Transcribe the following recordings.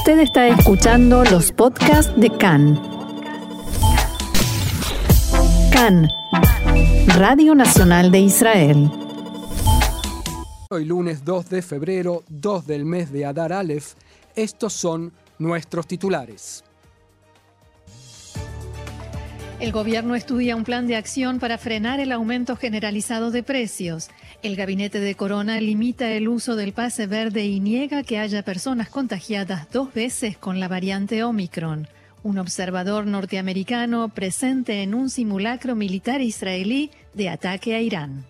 Usted está escuchando los podcasts de CAN. CAN, Radio Nacional de Israel. Hoy lunes 2 de febrero, 2 del mes de Adar Aleph, estos son nuestros titulares. El gobierno estudia un plan de acción para frenar el aumento generalizado de precios. El gabinete de Corona limita el uso del pase verde y niega que haya personas contagiadas dos veces con la variante Omicron. Un observador norteamericano presente en un simulacro militar israelí de ataque a Irán.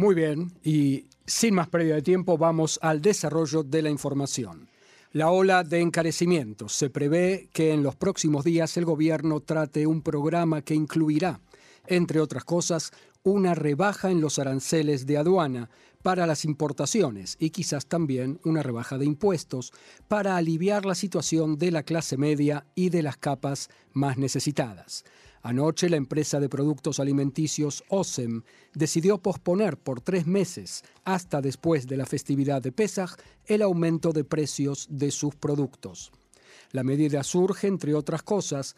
Muy bien, y sin más pérdida de tiempo vamos al desarrollo de la información. La ola de encarecimientos. Se prevé que en los próximos días el gobierno trate un programa que incluirá, entre otras cosas, una rebaja en los aranceles de aduana para las importaciones y quizás también una rebaja de impuestos para aliviar la situación de la clase media y de las capas más necesitadas. Anoche la empresa de productos alimenticios OSEM decidió posponer por tres meses, hasta después de la festividad de Pesach, el aumento de precios de sus productos. La medida surge, entre otras cosas,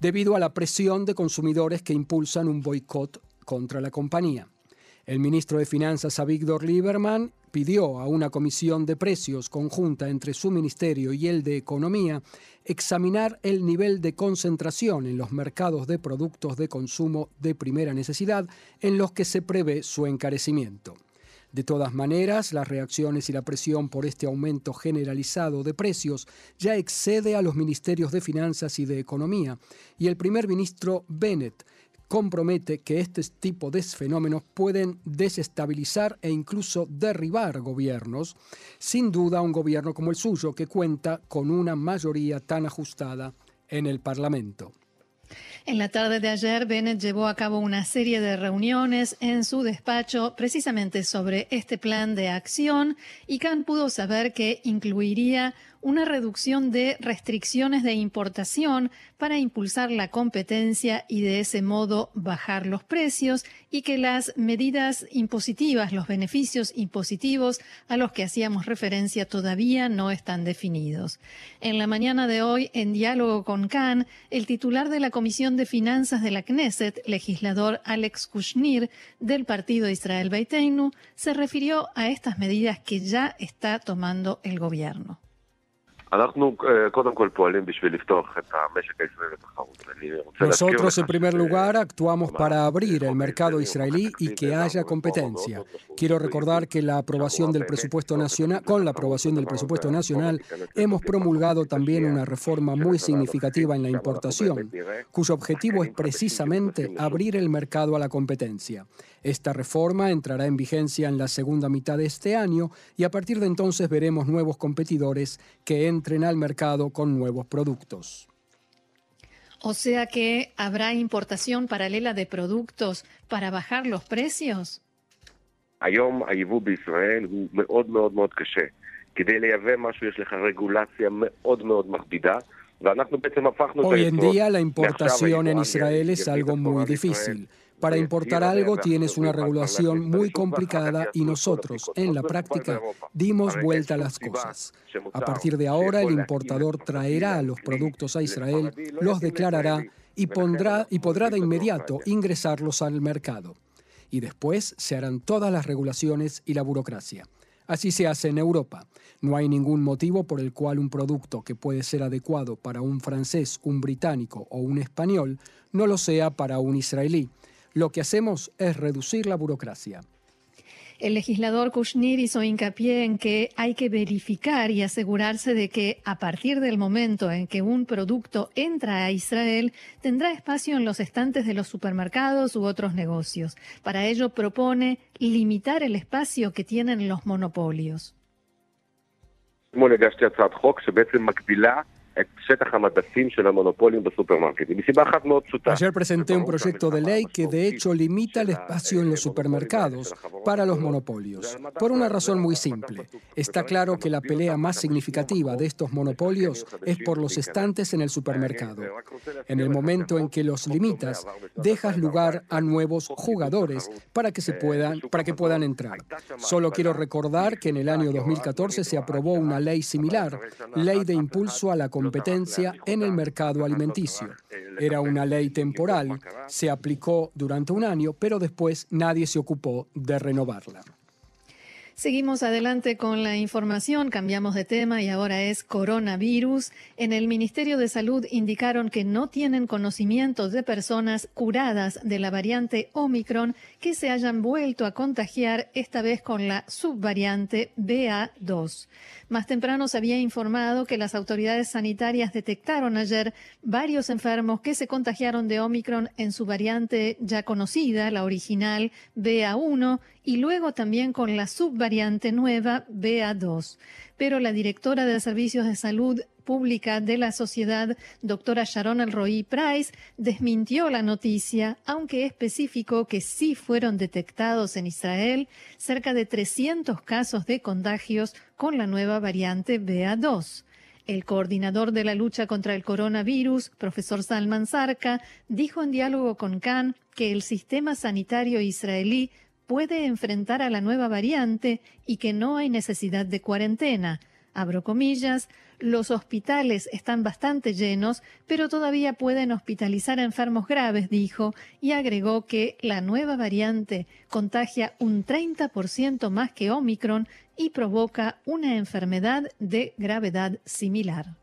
debido a la presión de consumidores que impulsan un boicot contra la compañía. El ministro de Finanzas Avigdor Lieberman pidió a una comisión de precios conjunta entre su ministerio y el de Economía examinar el nivel de concentración en los mercados de productos de consumo de primera necesidad en los que se prevé su encarecimiento. De todas maneras, las reacciones y la presión por este aumento generalizado de precios ya excede a los ministerios de Finanzas y de Economía, y el primer ministro Bennett compromete que este tipo de fenómenos pueden desestabilizar e incluso derribar gobiernos, sin duda un gobierno como el suyo que cuenta con una mayoría tan ajustada en el Parlamento. En la tarde de ayer, Bennett llevó a cabo una serie de reuniones en su despacho precisamente sobre este plan de acción y Khan pudo saber que incluiría una reducción de restricciones de importación para impulsar la competencia y de ese modo bajar los precios y que las medidas impositivas, los beneficios impositivos a los que hacíamos referencia todavía no están definidos. En la mañana de hoy, en diálogo con Khan, el titular de la Comisión de Finanzas de la Knesset, legislador Alex Kushnir del partido Israel Beiteinu, se refirió a estas medidas que ya está tomando el gobierno. Nosotros, en primer lugar, actuamos para abrir el mercado israelí y que haya competencia. Quiero recordar que la aprobación del presupuesto nacional, con la aprobación del presupuesto nacional, hemos promulgado también una reforma muy significativa en la importación, cuyo objetivo es precisamente abrir el mercado a la competencia. Esta reforma entrará en vigencia en la segunda mitad de este año y a partir de entonces veremos nuevos competidores que entren al mercado con nuevos productos. O sea que habrá importación paralela de productos para bajar los precios. Hoy en día la importación en Israel es algo muy difícil. Para importar algo tienes una regulación muy complicada y nosotros, en la práctica, dimos vuelta a las cosas. A partir de ahora, el importador traerá los productos a Israel, los declarará y, pondrá, y podrá de inmediato ingresarlos al mercado. Y después se harán todas las regulaciones y la burocracia. Así se hace en Europa. No hay ningún motivo por el cual un producto que puede ser adecuado para un francés, un británico o un español no lo sea para un israelí. Lo que hacemos es reducir la burocracia. El legislador Kushner hizo hincapié en que hay que verificar y asegurarse de que a partir del momento en que un producto entra a Israel, tendrá espacio en los estantes de los supermercados u otros negocios. Para ello propone limitar el espacio que tienen los monopolios. Ayer presenté un proyecto de ley que de hecho limita el espacio en los supermercados para los monopolios, por una razón muy simple. Está claro que la pelea más significativa de estos monopolios es por los estantes en el supermercado. En el momento en que los limitas, dejas lugar a nuevos jugadores para que, se puedan, para que puedan entrar. Solo quiero recordar que en el año 2014 se aprobó una ley similar, Ley de Impulso a la Competencia en el Mercado Alimenticio. Era una ley temporal, se aplicó durante un año, pero después nadie se ocupó de renovarla. Seguimos adelante con la información, cambiamos de tema y ahora es coronavirus. En el Ministerio de Salud indicaron que no tienen conocimiento de personas curadas de la variante Omicron que se hayan vuelto a contagiar, esta vez con la subvariante BA2. Más temprano se había informado que las autoridades sanitarias detectaron ayer varios enfermos que se contagiaron de Omicron en su variante ya conocida, la original BA1, y luego también con la subvariante nueva BA2. Pero la directora de Servicios de Salud Pública de la Sociedad, doctora Sharon Elroy Price, desmintió la noticia, aunque especificó que sí fueron detectados en Israel cerca de 300 casos de contagios con la nueva variante BA2. El coordinador de la lucha contra el coronavirus, profesor Salman Sarka, dijo en diálogo con Khan que el sistema sanitario israelí puede enfrentar a la nueva variante y que no hay necesidad de cuarentena. Abro comillas, los hospitales están bastante llenos, pero todavía pueden hospitalizar a enfermos graves, dijo, y agregó que la nueva variante contagia un 30% más que Omicron y provoca una enfermedad de gravedad similar.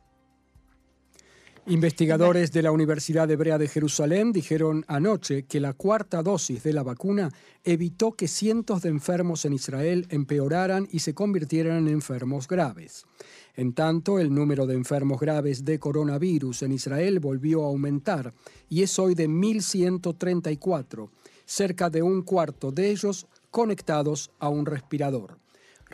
Investigadores de la Universidad Hebrea de Jerusalén dijeron anoche que la cuarta dosis de la vacuna evitó que cientos de enfermos en Israel empeoraran y se convirtieran en enfermos graves. En tanto, el número de enfermos graves de coronavirus en Israel volvió a aumentar y es hoy de 1.134, cerca de un cuarto de ellos conectados a un respirador.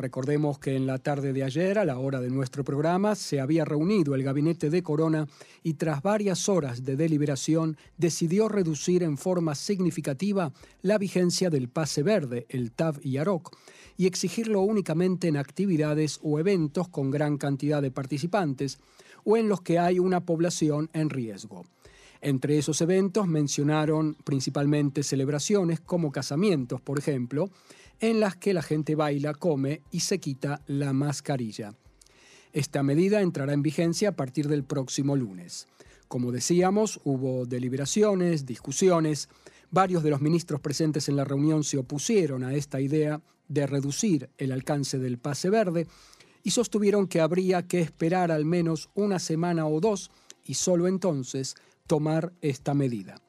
Recordemos que en la tarde de ayer, a la hora de nuestro programa, se había reunido el gabinete de Corona y tras varias horas de deliberación decidió reducir en forma significativa la vigencia del pase verde, el TAV y AROC, y exigirlo únicamente en actividades o eventos con gran cantidad de participantes o en los que hay una población en riesgo. Entre esos eventos mencionaron principalmente celebraciones como casamientos, por ejemplo, en las que la gente baila, come y se quita la mascarilla. Esta medida entrará en vigencia a partir del próximo lunes. Como decíamos, hubo deliberaciones, discusiones. Varios de los ministros presentes en la reunión se opusieron a esta idea de reducir el alcance del pase verde y sostuvieron que habría que esperar al menos una semana o dos y solo entonces tomar esta medida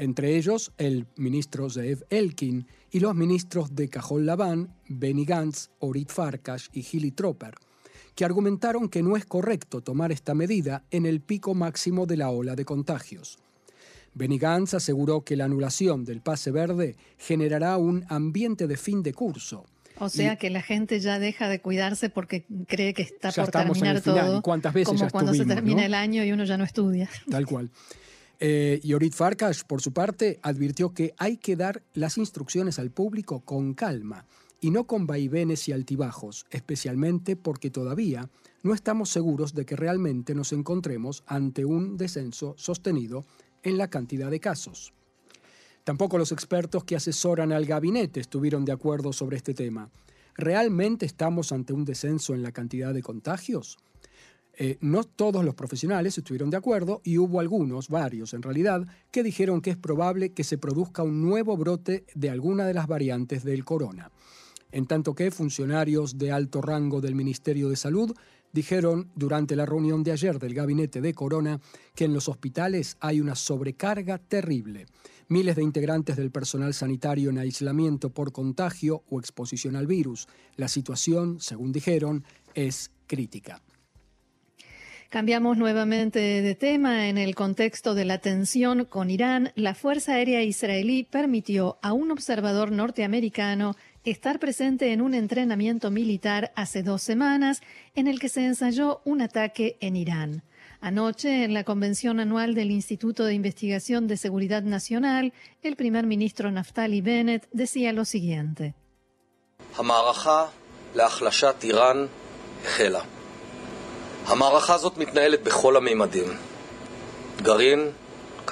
entre ellos el ministro Zeev Elkin y los ministros de Cajol Laván, Benny Gantz, Orit Farkas y Gilly Tropper, que argumentaron que no es correcto tomar esta medida en el pico máximo de la ola de contagios. Benny Gantz aseguró que la anulación del pase verde generará un ambiente de fin de curso. O sea que la gente ya deja de cuidarse porque cree que está por terminar todo. ¿Cuántas veces como cuando se termina el año y uno ya no estudia. Tal cual. Eh, y Orit Farkas, por su parte, advirtió que hay que dar las instrucciones al público con calma y no con vaivenes y altibajos, especialmente porque todavía no estamos seguros de que realmente nos encontremos ante un descenso sostenido en la cantidad de casos. Tampoco los expertos que asesoran al gabinete estuvieron de acuerdo sobre este tema. ¿Realmente estamos ante un descenso en la cantidad de contagios? Eh, no todos los profesionales estuvieron de acuerdo y hubo algunos, varios en realidad, que dijeron que es probable que se produzca un nuevo brote de alguna de las variantes del corona. En tanto que funcionarios de alto rango del Ministerio de Salud dijeron durante la reunión de ayer del gabinete de Corona que en los hospitales hay una sobrecarga terrible. Miles de integrantes del personal sanitario en aislamiento por contagio o exposición al virus. La situación, según dijeron, es crítica. Cambiamos nuevamente de tema. En el contexto de la tensión con Irán, la Fuerza Aérea Israelí permitió a un observador norteamericano estar presente en un entrenamiento militar hace dos semanas en el que se ensayó un ataque en Irán. Anoche, en la convención anual del Instituto de Investigación de Seguridad Nacional, el primer ministro Naftali Bennett decía lo siguiente.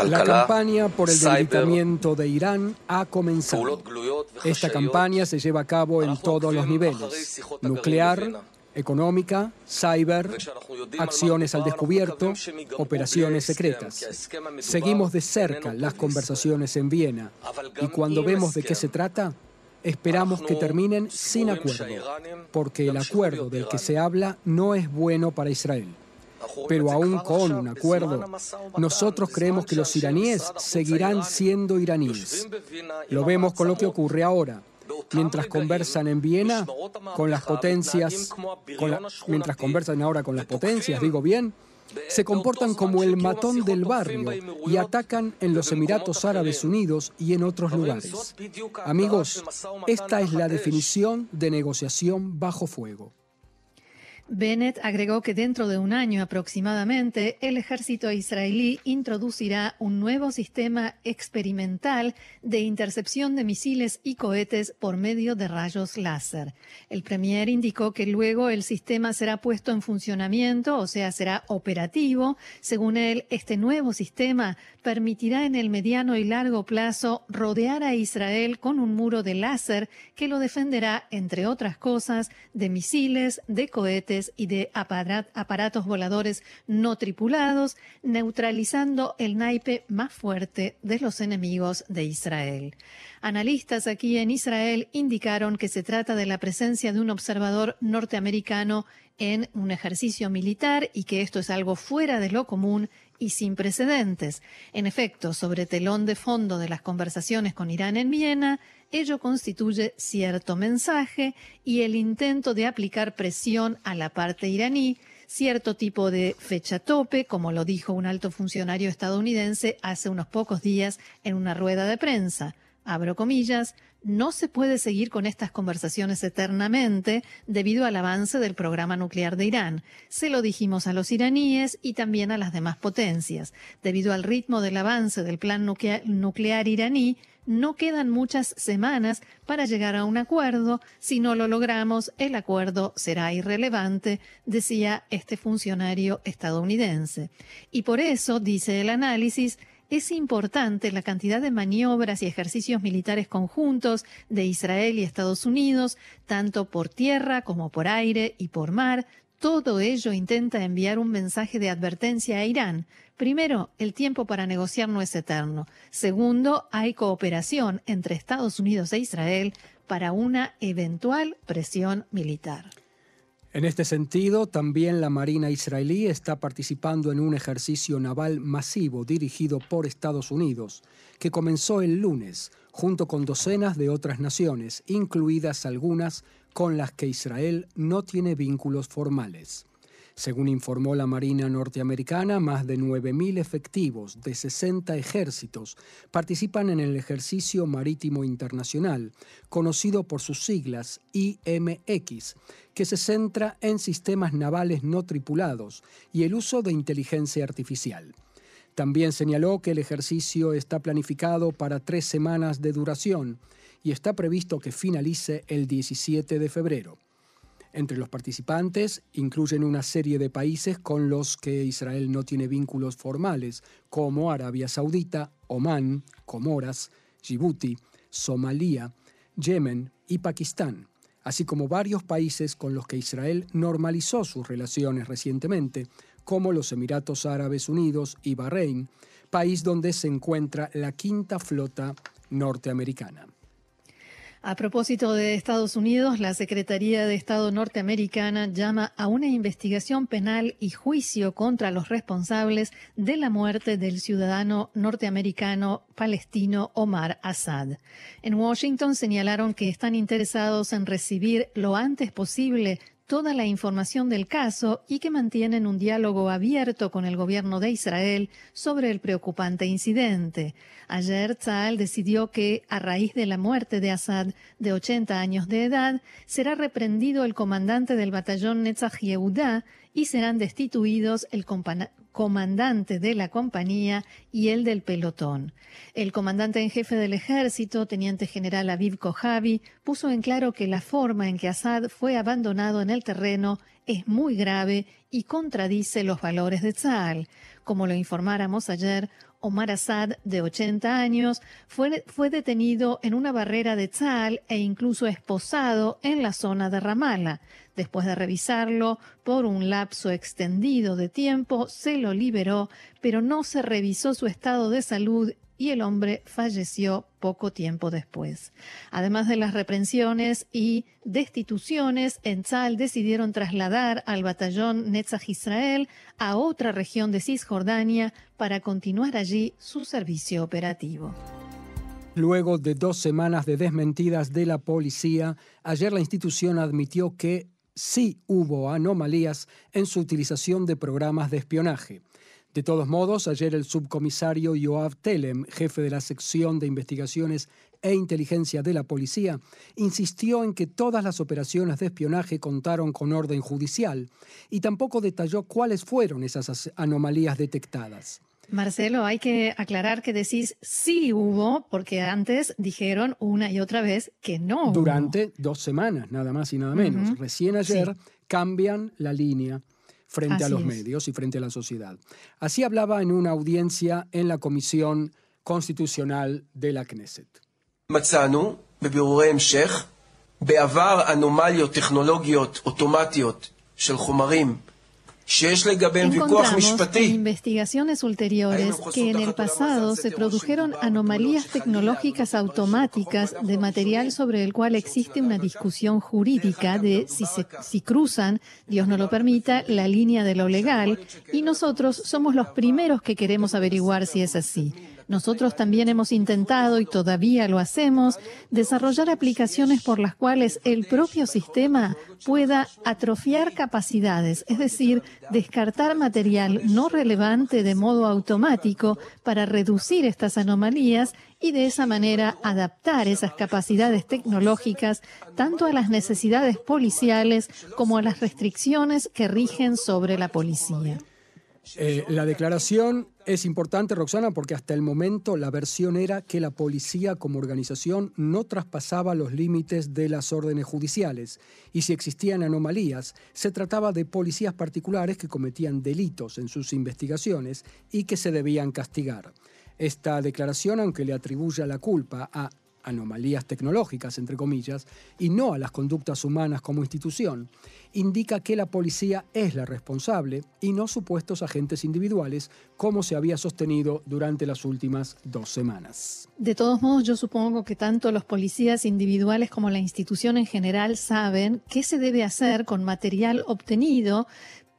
La campaña por el debilitamiento de Irán ha comenzado. Esta campaña se lleva a cabo en todos los niveles, nuclear, económica, cyber, acciones al descubierto, operaciones secretas. Seguimos de cerca las conversaciones en Viena. y cuando vemos de qué se trata, esperamos que terminen sin acuerdo, porque el acuerdo del que se habla no es bueno para Israel. Pero aún con un acuerdo, nosotros creemos que los iraníes seguirán siendo iraníes. Lo vemos con lo que ocurre ahora mientras conversan en Viena con las potencias, mientras conversan ahora con las potencias, digo bien, se comportan como el matón del barrio y atacan en los Emiratos Árabes Unidos y en otros lugares. Amigos, esta es la definición de negociación bajo fuego. Bennett agregó que dentro de un año aproximadamente el ejército israelí introducirá un nuevo sistema experimental de intercepción de misiles y cohetes por medio de rayos láser. El premier indicó que luego el sistema será puesto en funcionamiento, o sea, será operativo. Según él, este nuevo sistema permitirá en el mediano y largo plazo rodear a Israel con un muro de láser que lo defenderá, entre otras cosas, de misiles, de cohetes, y de aparatos voladores no tripulados, neutralizando el naipe más fuerte de los enemigos de Israel. Analistas aquí en Israel indicaron que se trata de la presencia de un observador norteamericano en un ejercicio militar y que esto es algo fuera de lo común y sin precedentes. En efecto, sobre telón de fondo de las conversaciones con Irán en Viena, ello constituye cierto mensaje y el intento de aplicar presión a la parte iraní, cierto tipo de fecha tope, como lo dijo un alto funcionario estadounidense hace unos pocos días en una rueda de prensa. Abro comillas, no se puede seguir con estas conversaciones eternamente debido al avance del programa nuclear de Irán. Se lo dijimos a los iraníes y también a las demás potencias. Debido al ritmo del avance del plan nuclear iraní, no quedan muchas semanas para llegar a un acuerdo. Si no lo logramos, el acuerdo será irrelevante, decía este funcionario estadounidense. Y por eso, dice el análisis, es importante la cantidad de maniobras y ejercicios militares conjuntos de Israel y Estados Unidos, tanto por tierra como por aire y por mar. Todo ello intenta enviar un mensaje de advertencia a Irán. Primero, el tiempo para negociar no es eterno. Segundo, hay cooperación entre Estados Unidos e Israel para una eventual presión militar. En este sentido, también la Marina israelí está participando en un ejercicio naval masivo dirigido por Estados Unidos, que comenzó el lunes, junto con docenas de otras naciones, incluidas algunas con las que Israel no tiene vínculos formales. Según informó la Marina norteamericana, más de 9.000 efectivos de 60 ejércitos participan en el ejercicio marítimo internacional, conocido por sus siglas IMX, que se centra en sistemas navales no tripulados y el uso de inteligencia artificial. También señaló que el ejercicio está planificado para tres semanas de duración y está previsto que finalice el 17 de febrero. Entre los participantes incluyen una serie de países con los que Israel no tiene vínculos formales, como Arabia Saudita, Omán, Comoras, Djibouti, Somalia, Yemen y Pakistán, así como varios países con los que Israel normalizó sus relaciones recientemente, como los Emiratos Árabes Unidos y Bahrein, país donde se encuentra la quinta flota norteamericana. A propósito de Estados Unidos, la Secretaría de Estado norteamericana llama a una investigación penal y juicio contra los responsables de la muerte del ciudadano norteamericano palestino Omar Assad. En Washington señalaron que están interesados en recibir lo antes posible toda la información del caso y que mantienen un diálogo abierto con el gobierno de Israel sobre el preocupante incidente. Ayer Tzal decidió que, a raíz de la muerte de Assad, de 80 años de edad, será reprendido el comandante del batallón Netzach Yehuda y serán destituidos el comandante de la compañía y el del pelotón. El comandante en jefe del ejército, teniente general Aviv Kojavi, puso en claro que la forma en que Assad fue abandonado en el terreno es muy grave y contradice los valores de Tzal. Como lo informáramos ayer, Omar Assad, de 80 años, fue, fue detenido en una barrera de Tzal e incluso esposado en la zona de Ramallah. Después de revisarlo por un lapso extendido de tiempo, se lo liberó, pero no se revisó su estado de salud y el hombre falleció poco tiempo después. Además de las reprensiones y destituciones, en Tzal decidieron trasladar al batallón Netzach Israel a otra región de Cisjordania para continuar allí su servicio operativo. Luego de dos semanas de desmentidas de la policía, ayer la institución admitió que sí hubo anomalías en su utilización de programas de espionaje. De todos modos, ayer el subcomisario Yoav Telem, jefe de la sección de investigaciones e inteligencia de la policía, insistió en que todas las operaciones de espionaje contaron con orden judicial y tampoco detalló cuáles fueron esas anomalías detectadas. Marcelo, hay que aclarar que decís sí hubo, porque antes dijeron una y otra vez que no. Durante dos semanas, nada más y nada menos. Recién ayer cambian la línea frente a los medios y frente a la sociedad. Así hablaba en una audiencia en la Comisión Constitucional de la Knesset. Encontramos en investigaciones ulteriores que en el pasado se produjeron anomalías tecnológicas automáticas de material sobre el cual existe una discusión jurídica de si, se, si cruzan, Dios no lo permita, la línea de lo legal y nosotros somos los primeros que queremos averiguar si es así. Nosotros también hemos intentado, y todavía lo hacemos, desarrollar aplicaciones por las cuales el propio sistema pueda atrofiar capacidades, es decir, descartar material no relevante de modo automático para reducir estas anomalías y de esa manera adaptar esas capacidades tecnológicas tanto a las necesidades policiales como a las restricciones que rigen sobre la policía. Eh, la declaración es importante, Roxana, porque hasta el momento la versión era que la policía como organización no traspasaba los límites de las órdenes judiciales y si existían anomalías, se trataba de policías particulares que cometían delitos en sus investigaciones y que se debían castigar. Esta declaración, aunque le atribuya la culpa a anomalías tecnológicas, entre comillas, y no a las conductas humanas como institución, indica que la policía es la responsable y no supuestos agentes individuales, como se había sostenido durante las últimas dos semanas. De todos modos, yo supongo que tanto los policías individuales como la institución en general saben qué se debe hacer con material obtenido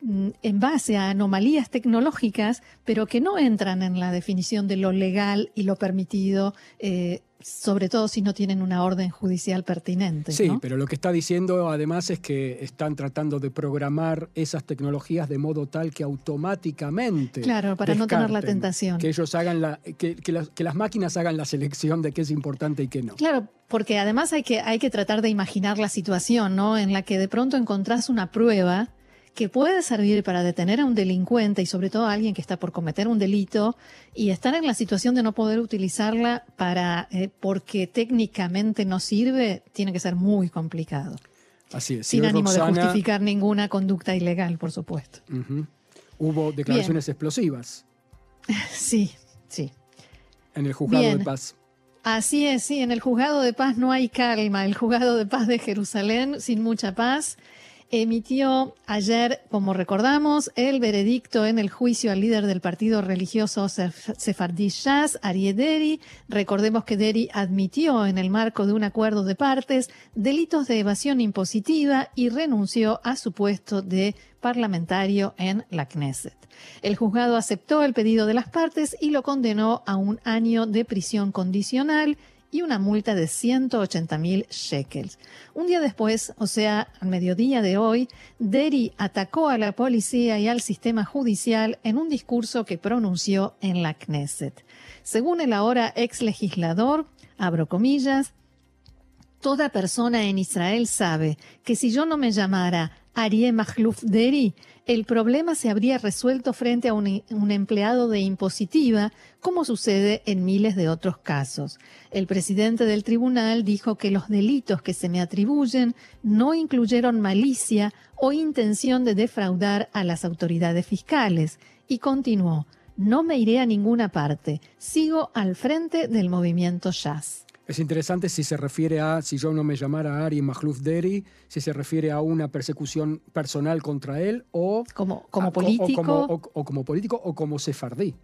mm, en base a anomalías tecnológicas, pero que no entran en la definición de lo legal y lo permitido eh, sobre todo si no tienen una orden judicial pertinente. Sí, pero lo que está diciendo además es que están tratando de programar esas tecnologías de modo tal que automáticamente. Claro, para no tener la tentación. Que ellos hagan la. Que, las, que las máquinas hagan la selección de qué es importante y qué no. Claro, porque además hay que, hay que tratar de imaginar la situación, ¿no? En la que de pronto encontrás una prueba que puede servir para detener a un delincuente y sobre todo a alguien que está por cometer un delito y estar en la situación de no poder utilizarla para eh, porque técnicamente no sirve, tiene que ser muy complicado. Así es. Sin ánimo de justificar ninguna conducta ilegal, por supuesto. Hubo declaraciones explosivas. Sí, sí. En el juzgado de paz. Así es, sí, en el juzgado de paz no hay calma. El juzgado de paz de Jerusalén, sin mucha paz emitió ayer, como recordamos, el veredicto en el juicio al líder del partido religioso Sefardí Shas, Arieh Deri. Recordemos que Deri admitió en el marco de un acuerdo de partes delitos de evasión impositiva y renunció a su puesto de parlamentario en la Knesset. El juzgado aceptó el pedido de las partes y lo condenó a un año de prisión condicional y una multa de 180 mil shekels. Un día después, o sea, al mediodía de hoy, Deri atacó a la policía y al sistema judicial en un discurso que pronunció en la Knesset. Según el ahora ex legislador, abro comillas, Toda persona en Israel sabe que si yo no me llamara Arieh Mahluf el problema se habría resuelto frente a un, un, empleado de impositiva, como sucede en miles de otros casos. El presidente del tribunal dijo que los delitos que se me atribuyen no incluyeron malicia o intención de defraudar a las autoridades fiscales, y continuó, no me iré a ninguna parte, sigo al frente del movimiento Jazz. Es interesante si se refiere a, si yo no me llamara Ari Mahluf Deri, si se refiere a una persecución personal contra él o como, como político. O, como, político o como sefardí.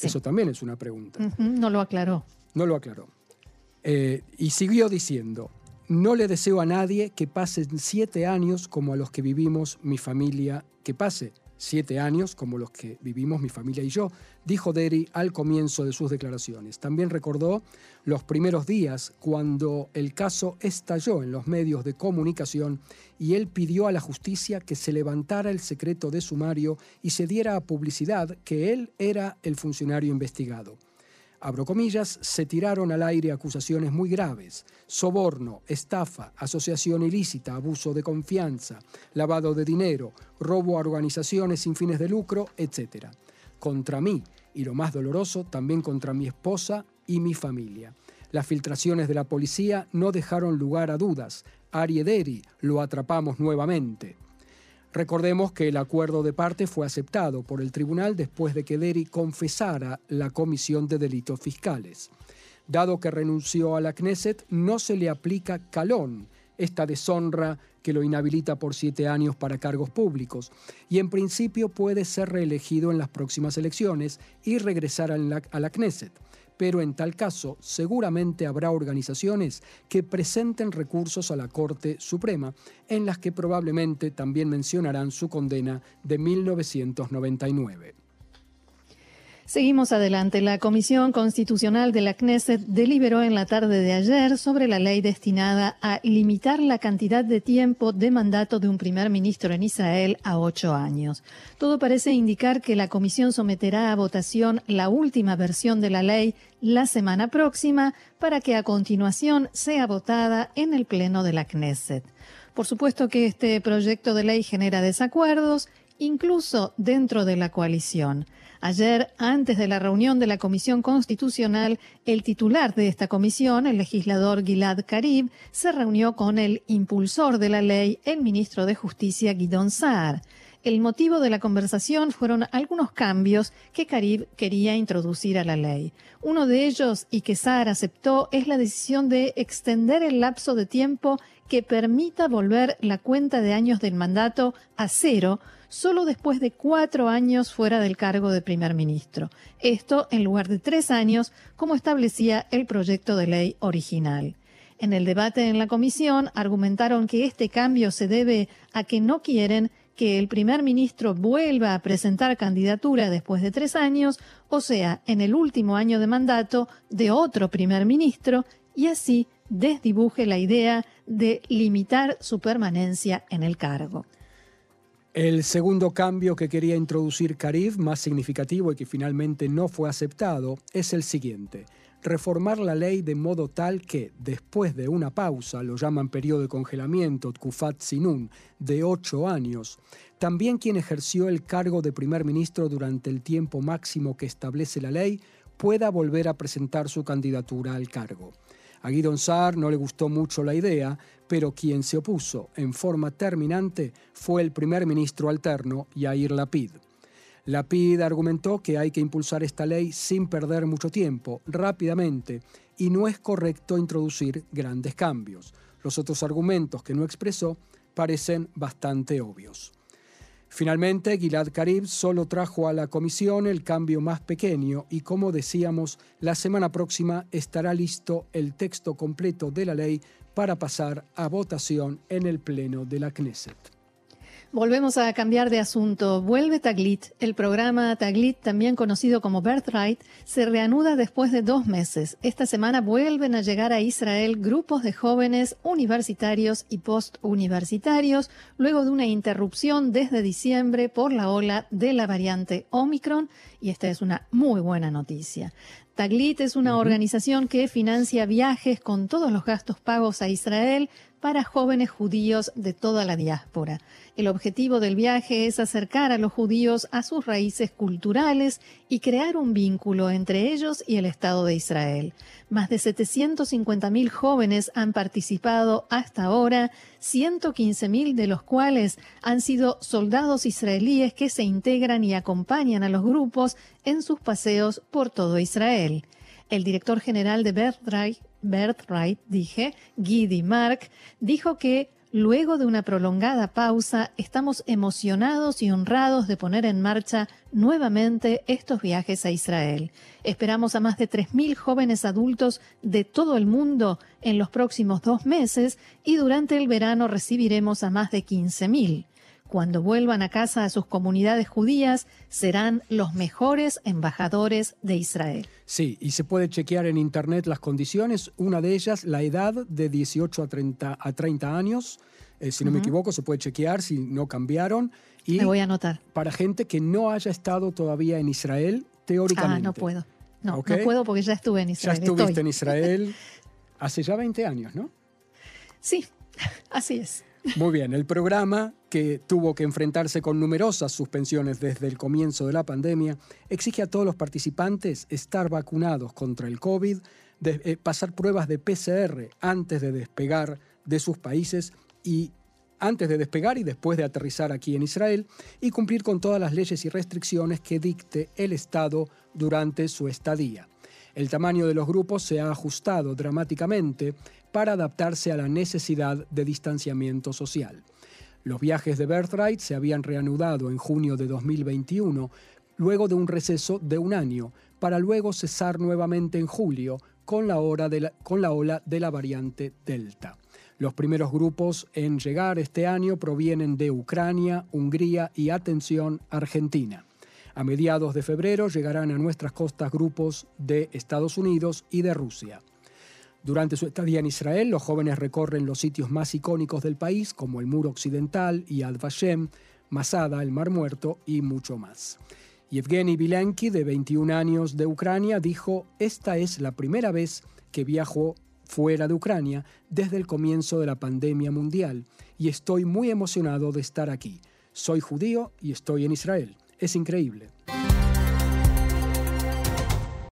Eso también es una pregunta. no lo aclaró. No lo aclaró. Eh, y siguió diciendo, no le deseo a nadie que pasen siete años como a los que vivimos mi familia, que pase siete años, como los que vivimos mi familia y yo, dijo Derry al comienzo de sus declaraciones. También recordó los primeros días cuando el caso estalló en los medios de comunicación y él pidió a la justicia que se levantara el secreto de sumario y se diera a publicidad que él era el funcionario investigado abro comillas, se tiraron al aire acusaciones muy graves, soborno, estafa, asociación ilícita, abuso de confianza, lavado de dinero, robo a organizaciones sin fines de lucro, etc. Contra mí, y lo más doloroso, también contra mi esposa y mi familia. Las filtraciones de la policía no dejaron lugar a dudas. Ariederi lo atrapamos nuevamente. Recordemos que el acuerdo de parte fue aceptado por el tribunal después de que Deri confesara la comisión de delitos fiscales. Dado que renunció a la Knesset, no se le aplica calón, esta deshonra que lo inhabilita por siete años para cargos públicos, y en principio puede ser reelegido en las próximas elecciones y regresar a la, a la Knesset pero en tal caso seguramente habrá organizaciones que presenten recursos a la Corte Suprema, en las que probablemente también mencionarán su condena de 1999. Seguimos adelante. La Comisión Constitucional de la Knesset deliberó en la tarde de ayer sobre la ley destinada a limitar la cantidad de tiempo de mandato de un primer ministro en Israel a ocho años. Todo parece indicar que la Comisión someterá a votación la última versión de la ley la semana próxima para que a continuación sea votada en el Pleno de la Knesset. Por supuesto que este proyecto de ley genera desacuerdos, incluso dentro de la coalición. Ayer, antes de la reunión de la Comisión Constitucional, el titular de esta comisión, el legislador Gilad Karib, se reunió con el impulsor de la ley, el ministro de Justicia Guidón Saar. El motivo de la conversación fueron algunos cambios que Karib quería introducir a la ley. Uno de ellos, y que Saar aceptó, es la decisión de extender el lapso de tiempo que permita volver la cuenta de años del mandato a cero solo después de cuatro años fuera del cargo de primer ministro. Esto en lugar de tres años, como establecía el proyecto de ley original. En el debate en la comisión argumentaron que este cambio se debe a que no quieren que el primer ministro vuelva a presentar candidatura después de tres años, o sea, en el último año de mandato de otro primer ministro, y así desdibuje la idea de limitar su permanencia en el cargo. El segundo cambio que quería introducir Carib, más significativo y que finalmente no fue aceptado, es el siguiente. Reformar la ley de modo tal que, después de una pausa, lo llaman periodo de congelamiento, Tkufat Sinun, de ocho años, también quien ejerció el cargo de primer ministro durante el tiempo máximo que establece la ley pueda volver a presentar su candidatura al cargo. A Guidon Saar no le gustó mucho la idea, pero quien se opuso en forma terminante fue el primer ministro alterno, Yair Lapid. Lapid argumentó que hay que impulsar esta ley sin perder mucho tiempo, rápidamente, y no es correcto introducir grandes cambios. Los otros argumentos que no expresó parecen bastante obvios. Finalmente, Gilad Karib solo trajo a la comisión el cambio más pequeño y como decíamos, la semana próxima estará listo el texto completo de la ley para pasar a votación en el Pleno de la Knesset. Volvemos a cambiar de asunto. Vuelve Taglit. El programa Taglit, también conocido como Birthright, se reanuda después de dos meses. Esta semana vuelven a llegar a Israel grupos de jóvenes universitarios y postuniversitarios, luego de una interrupción desde diciembre por la ola de la variante Omicron, y esta es una muy buena noticia. Taglit es una organización que financia viajes con todos los gastos pagos a Israel para jóvenes judíos de toda la diáspora. El objetivo del viaje es acercar a los judíos a sus raíces culturales y crear un vínculo entre ellos y el Estado de Israel. Más de 750.000 jóvenes han participado hasta ahora, 115.000 de los cuales han sido soldados israelíes que se integran y acompañan a los grupos en sus paseos por todo Israel. El director general de Birthright, Birthright dije, Gidi Mark, dijo que luego de una prolongada pausa estamos emocionados y honrados de poner en marcha nuevamente estos viajes a Israel. Esperamos a más de 3.000 jóvenes adultos de todo el mundo en los próximos dos meses y durante el verano recibiremos a más de 15.000 cuando vuelvan a casa a sus comunidades judías, serán los mejores embajadores de Israel. Sí, y se puede chequear en Internet las condiciones. Una de ellas, la edad de 18 a 30, a 30 años. Eh, si no me equivoco, se puede chequear si no cambiaron. Y me voy a anotar. Para gente que no haya estado todavía en Israel, teóricamente. Ah, no puedo. No, no puedo porque ya estuve en Israel. Ya estuviste en Israel hace ya 20 años, ¿no? Sí, así es. Muy bien, el programa, que tuvo que enfrentarse con numerosas suspensiones desde el comienzo de la pandemia, exige a todos los participantes estar vacunados contra el COVID, eh, pasar pruebas de PCR antes de despegar de sus países y antes de despegar y después de aterrizar aquí en Israel y cumplir con todas las leyes y restricciones que dicte el Estado durante su estadía. El tamaño de los grupos se ha ajustado dramáticamente para adaptarse a la necesidad de distanciamiento social. Los viajes de Birthright se habían reanudado en junio de 2021, luego de un receso de un año, para luego cesar nuevamente en julio con la, con la ola de la variante Delta. Los primeros grupos en llegar este año provienen de Ucrania, Hungría y, atención, Argentina. A mediados de febrero llegarán a nuestras costas grupos de Estados Unidos y de Rusia. Durante su estadía en Israel, los jóvenes recorren los sitios más icónicos del país, como el Muro Occidental, Yad Vashem, Masada, el Mar Muerto y mucho más. Yevgeny Vilenki, de 21 años de Ucrania, dijo, esta es la primera vez que viajo fuera de Ucrania desde el comienzo de la pandemia mundial y estoy muy emocionado de estar aquí. Soy judío y estoy en Israel. Es increíble.